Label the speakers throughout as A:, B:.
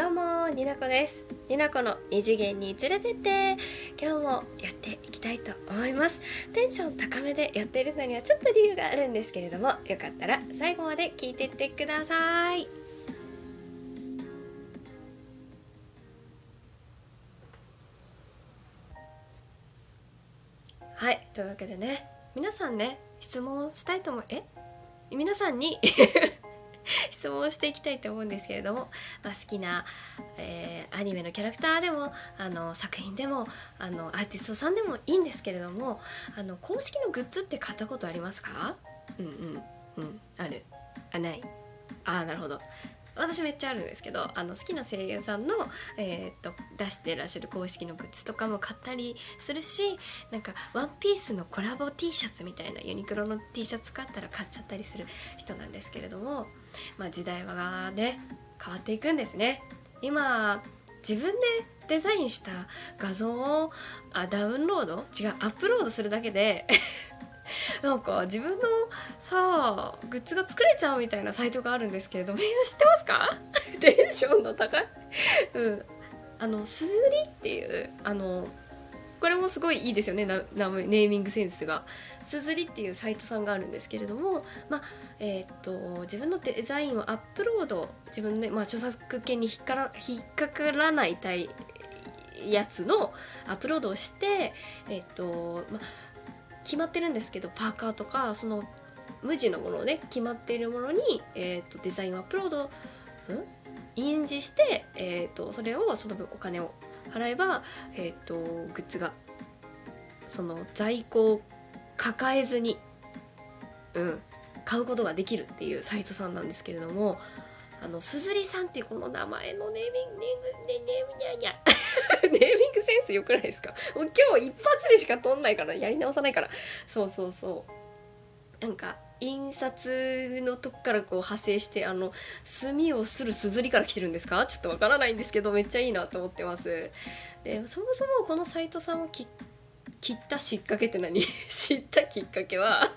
A: どうもになこです。になこの二次元に連れてって今日もやっていきたいと思います。テンション高めでやっているのにはちょっと理由があるんですけれどもよかったら最後まで聞いてってください。はいというわけでね皆さんね質問したいと思うえ？皆さんに 質問していきたいと思うんですけれども、まあ、好きな、えー、アニメのキャラクターでもあの作品でもあのアーティストさんでもいいんですけれどもあの公式のグッズって買ったことありますか？うんうん。うん。ある。あない。あなるほど。私めっちゃあるんですけどあの好きな声優さんの、えー、っと出してらっしゃる公式のグッズとかも買ったりするしなんかワンピースのコラボ T シャツみたいなユニクロの T シャツ買ったら買っちゃったりする人なんですけれども、まあ、時代はね変わっていくんですね。今自分でデザインした画像をあダウンロード？違うアップロードするだけで なんか自分のさグッズが作れちゃうみたいなサイトがあるんですけれどみんな知ってますか？テンションの高い。うん。あのすずりっていうあのこれもすごいいいですよねネーミングセンスが。すずりっていうサイトさんがあるんですけれども、まあえー、っと自分のデザインをアップロード自分で、まあ、著作権に引っから引っかからないたいやつのアップロードをして、えー、っとまあ、決まってるんですけどパーカーとかその無地のものをね決まっているものに、えーと、デザインをアップロード、うん、印字して、えーと、それをその分お金を払えば、えーと、グッズがその在庫を抱えずに、うん、買うことができるっていうサイトさんなんですけれどもあのすずりさんっていうこの名前のネーミングネーミングネーミングニャニャネーミングセンス良くないですか？もう今日一発でしか撮んないからやり直さないから。そうそうそう。なんか印刷のとこからこう派生してあの墨をするすずりから来てるんですか？ちょっとわからないんですけどめっちゃいいなと思ってます。でそもそもこのサイトさんを切ったきっかけって何？知ったきっかけは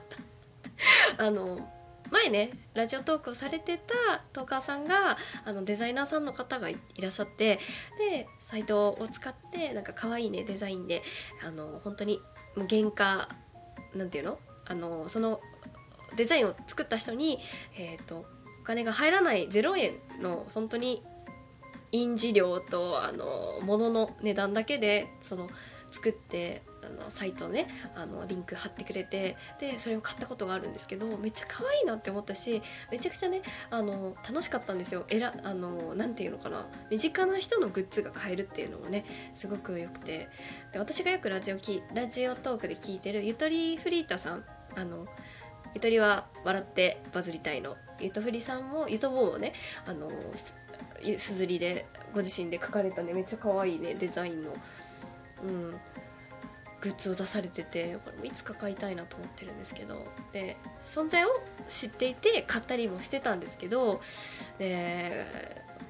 A: あの前ねラジオトークをされてたトーカーさんがあのデザイナーさんの方がいらっしゃってでサイトを使ってなんか可愛いねデザインであの本当に原価なんていうの？あのそのデザインを作った人に、えーと、お金が入らない0円の本当に印字料とあの物の値段だけでその作ってあのサイトねあのリンク貼ってくれてでそれを買ったことがあるんですけどめっちゃ可愛いなって思ったしめちゃくちゃねあの楽しかったんですよ。えらあのなていうのかな身近な人のグッズが買えるっていうのもねすごく良くて。で私がよくラジオきラジオトークで聞いてるゆとりフリータさんあのゆとりは笑ってバズりたいの。ゆとふりさんもゆとぼうもねあのすずりでご自身で描かれたねめっちゃ可愛いねデザインのうん、グッズを出されててこれもいつか買いたいなと思ってるんですけど。で存在を知っていて買ったりもしてたんですけど。で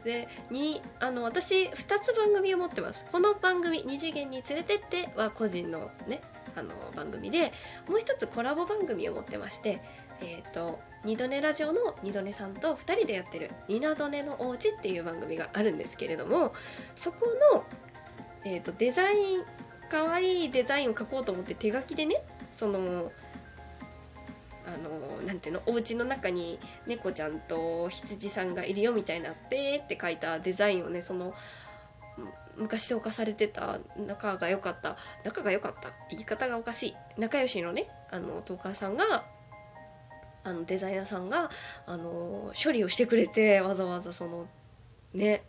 A: でにあの私2つ番組を持ってます。この番組「二次元に連れてって」は個人のねあの番組でもう一つコラボ番組を持ってましてえっ、ー、と二度寝ラジオの二度寝さんと2人でやってる「二度寝のおうち」っていう番組があるんですけれどもそこのえーと、デザイン可愛いいデザインを描こうと思って手書きでねそのあのなんていうのお家の中に猫ちゃんと羊さんがいるよみたいなペーって書いたデザインをねその昔投下されてた仲が良かった仲が良かった言い方がおかしい仲良しのねあのトーカーさんがあのデザイナーさんがあの処理をしてくれてわざわざそのね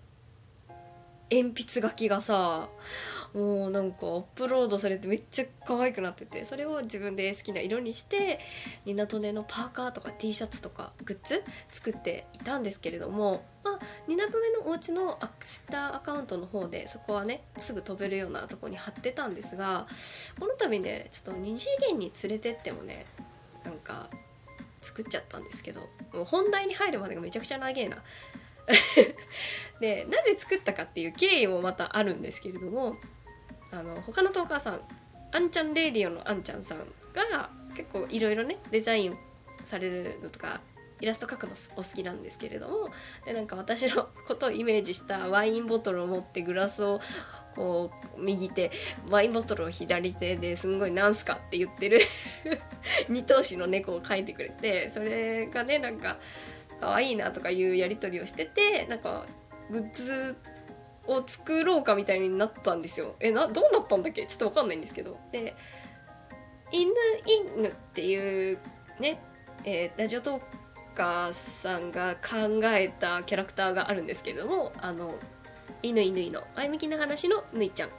A: 鉛筆書きがさもうなんかアップロードされてめっちゃ可愛くなっててそれを自分で好きな色にしてニナトネのパーカーとか T シャツとかグッズ作っていたんですけれどもまあニナトネのお家のアクスターアカウントの方でそこはねすぐ飛べるようなとこに貼ってたんですがこの度ねちょっと二次元に連れてってもねなんか作っちゃったんですけどもう本題に入るまでがめちゃくちゃ長えな。でなぜ作ったかっていう経緯もまたあるんですけれどもあの他のトーカーさんあんちゃんレディオのあんちゃんさんが結構いろいろねデザインされるのとかイラスト描くのお好きなんですけれどもでなんか私のことをイメージしたワインボトルを持ってグラスをこう右手ワインボトルを左手ですんごい「なんすか?」って言ってる 二頭身の猫を描いてくれてそれがねなんか可愛いなとかいうやり取りをしててなんかグッズを作ろうかみたいになったんですよ。えなどうなったんだっけ？ちょっと分かんないんですけど。で犬犬っていうね、えー、ラジオトーカーさんが考えたキャラクターがあるんですけれどもあの犬犬の前向きな話のぬいちゃんが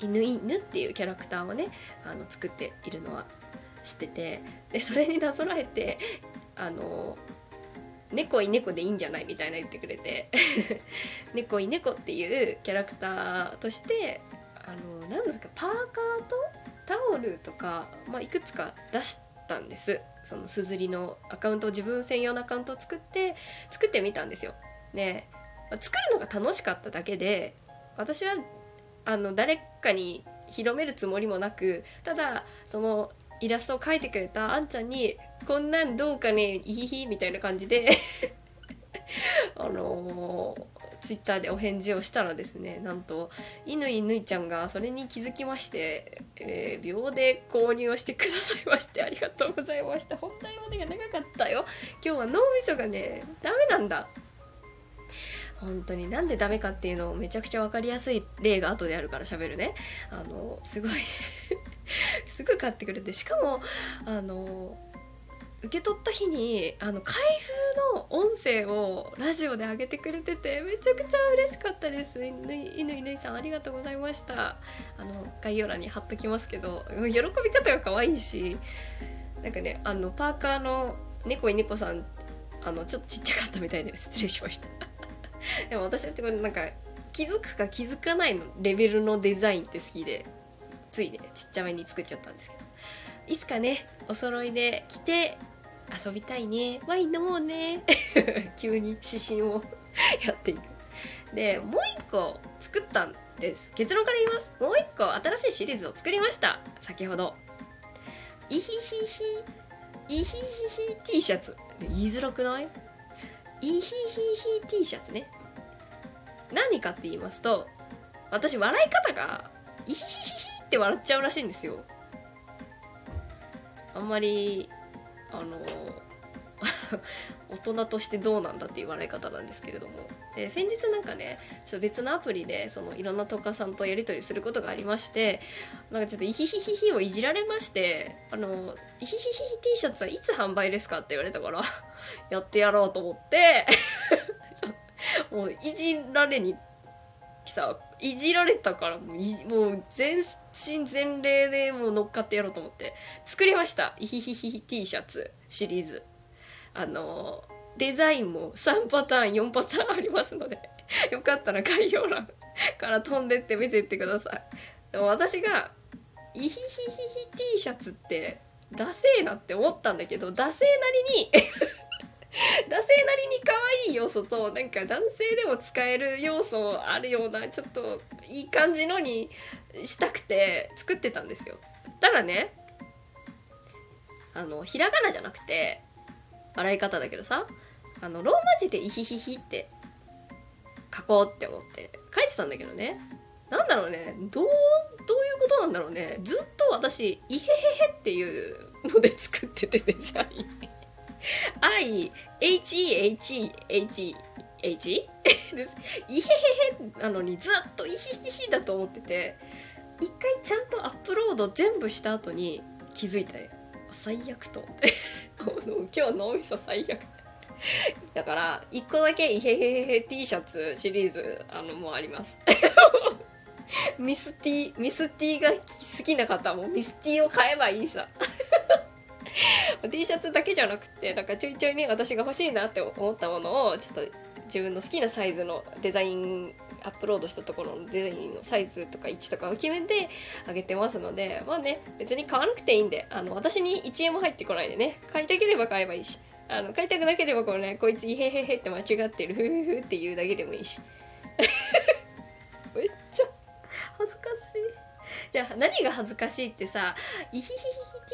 A: 犬犬っていうキャラクターをねあの作っているのは知っててでそれになぞらえてあの猫い猫でいいんじゃない？みたいな言ってくれて 猫い猫っていうキャラクターとしてあの何ですかパーカーとタオルとか、まあ、いくつか出したんです。そのすずりのアカウントを自分専用のアカウントを作って作ってみたんですよ。で作るのが楽しかっただけで私はあの誰かに広めるつもりもなくただそのイラストを描いてくれたあんちゃんに「こんなんどうかねいひひ」みたいな感じで あのー、ツイッターでお返事をしたらですねなんと乾ぬいちゃんがそれに気づきまして、えー、秒で購入をしてくださいましてありがとうございました。本題までが長かったよ。今日は脳みそがねダメなんだ。本当になんでダメかっていうのをめちゃくちゃ分かりやすい例が後であるから喋るね。あのすごいすぐ買ってくれてしかもあの受け取った日にあの開封の音声をラジオで上げてくれててめちゃくちゃ嬉しかったです。犬犬さんありがとうございました。あの概要欄に貼っときますけど喜び方が可愛いしなんかねあのパーカーの猫い猫さんあのちょっとちっちゃかったみたいで失礼しました。でも私ってこれなんか気づくか気づかないのレベルのデザインって好きで。ついねちっちゃめに作っちゃったんですけど。いつかねお揃いで着て遊びたいね。ワイン飲もうね。急に指針をやっていく。でもう一個作ったんです。結論から言います。もう一個新しいシリーズを作りました。先ほど。イヒヒヒ。イヒヒヒ。T シャツ。言いづらくない？イヒヒヒ T シャツね。何かって言いますと私笑い方がイヒヒヒヒって笑っちゃうらしいんですよ。あんまりあの 大人としてどうなんだっていう笑い方なんですけれども。で先日なんかねちょっと別のアプリでそのいろんなトカさんとやり取りすることがありましてなんかちょっとイヒヒヒヒをいじられましてあのイヒヒヒヒ T シャツはいつ販売ですかって言われたから やってやろうと思って もういじられにさいじられたからもう全身全霊でもう乗っかってやろうと思って。作りました。イヒヒヒ T シャツ。シリーズ。あのデザインも3パターン4パターンありますので。よかったら概要欄 から飛んでって見てってください。でも私がイヒヒヒヒ T シャツってダセーなって思ったんだけどダセーなりに 男性なりに可愛い要素となんか男性でも使える要素あるようなちょっといい感じのにしたくて作ってたんですよ。たらねあのひらがなじゃなくて洗い方だけどさあのローマ字で「イヒヒヒ」って書こうって思って書いてたんだけどねなんだろうねどうどういうことなんだろうねずっと私「イヘヘヘ」っていうので作っててデザイン。I H E H E H E H イヘヘヘなのにずっとイヒヒヒだと思ってて一回ちゃんとアップロード全部した後に気づいたよ最悪と。今日脳みそ最悪。だから1個だけイヘヘヘ T シャツシリーズあのもうあります。ミスティミスティが好きな方もミスティを買えばいいさ。T シャツだけじゃなくてなんかちょいちょいね私が欲しいなって思ったものをちょっと自分の好きなサイズのデザインアップロードしたところのデザインのサイズとか位置とかを決めてあげてますのでまあね別に買わなくていいんであの私に1円も入ってこないでね買いたければ買えばいいしあの買いたくなければこれねこいつイヘヘヘって間違ってるふふふって言うだけでもいいし。めっちゃ恥ずかしい。じゃあ何が恥ずかしいってさイヒヒヒ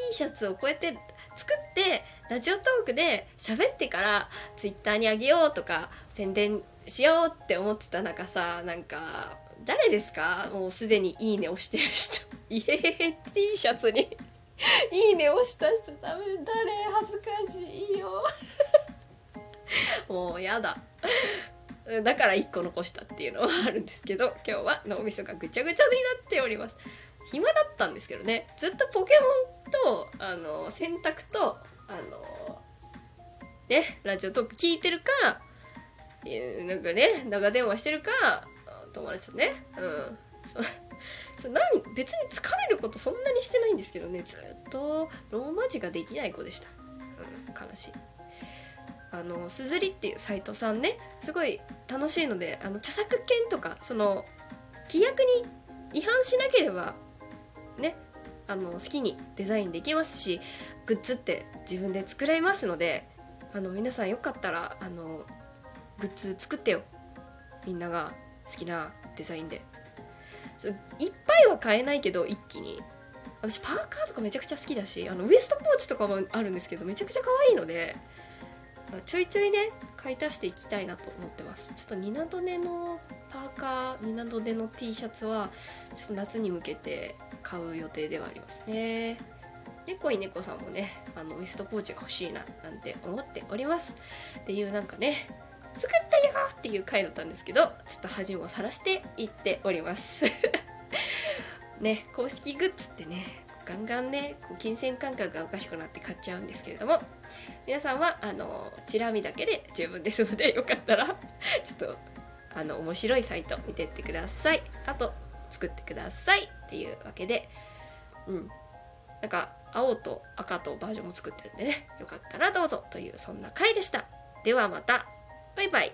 A: T シャツをこうやって作ってラジオトークで喋ってからツイッターにあげようとか宣伝しようって思ってた中さなんか誰ですか？もうすでに「いいね」押してる人。イエー T シャツに。いいね押した人ダメ誰？恥ずかしいよ。もうやだ。だから1個残したっていうのはあるんですけど今日は脳みそがぐちゃぐちゃになっております。暇だったんですけどね。ずっとポケモンとあの洗濯とあのねラジオトーク聞いてるかなんかね長電話してるか友達とね。うん。そ何別に疲れることそんなにしてないんですけどね。ずっとローマ字ができない子でした、うん、悲しい。あのすずりっていうサイトさんね。すごい楽しいのであの著作権とかその規約に違反しなければねあの好きにデザインできますしグッズって自分で作れますのであの皆さんよかったらあのグッズ作ってよ。みんなが好きなデザインで。いっぱいは買えないけど一気に。私パーカーとかめちゃくちゃ好きだしあのウエストポーチとかもあるんですけどめちゃくちゃ可愛いのでちょいちょいね買い足していきたいなと思ってます。ちょっとニナドネのパーカーニナドネの T シャツはちょっと夏に向けて買う予定ではありますね。猫い猫さんもねあのウエストポーチが欲しいななんて思っております。っていうなんかね作ったよっていう回だったんですけどちょっと恥もさらしていっております。ね公式グッズってねガンガンね金銭感覚がおかしくなって買っちゃうんですけれども皆さんはあのチラ見だけで十分ですのでよかったら ちょっとあの面白いサイト見てってください。あと作ってくださいっていうわけでうん。なんか青と赤とバージョンも作ってるんでね。よかったらどうぞというそんな回でした。ではまた。バイバイ。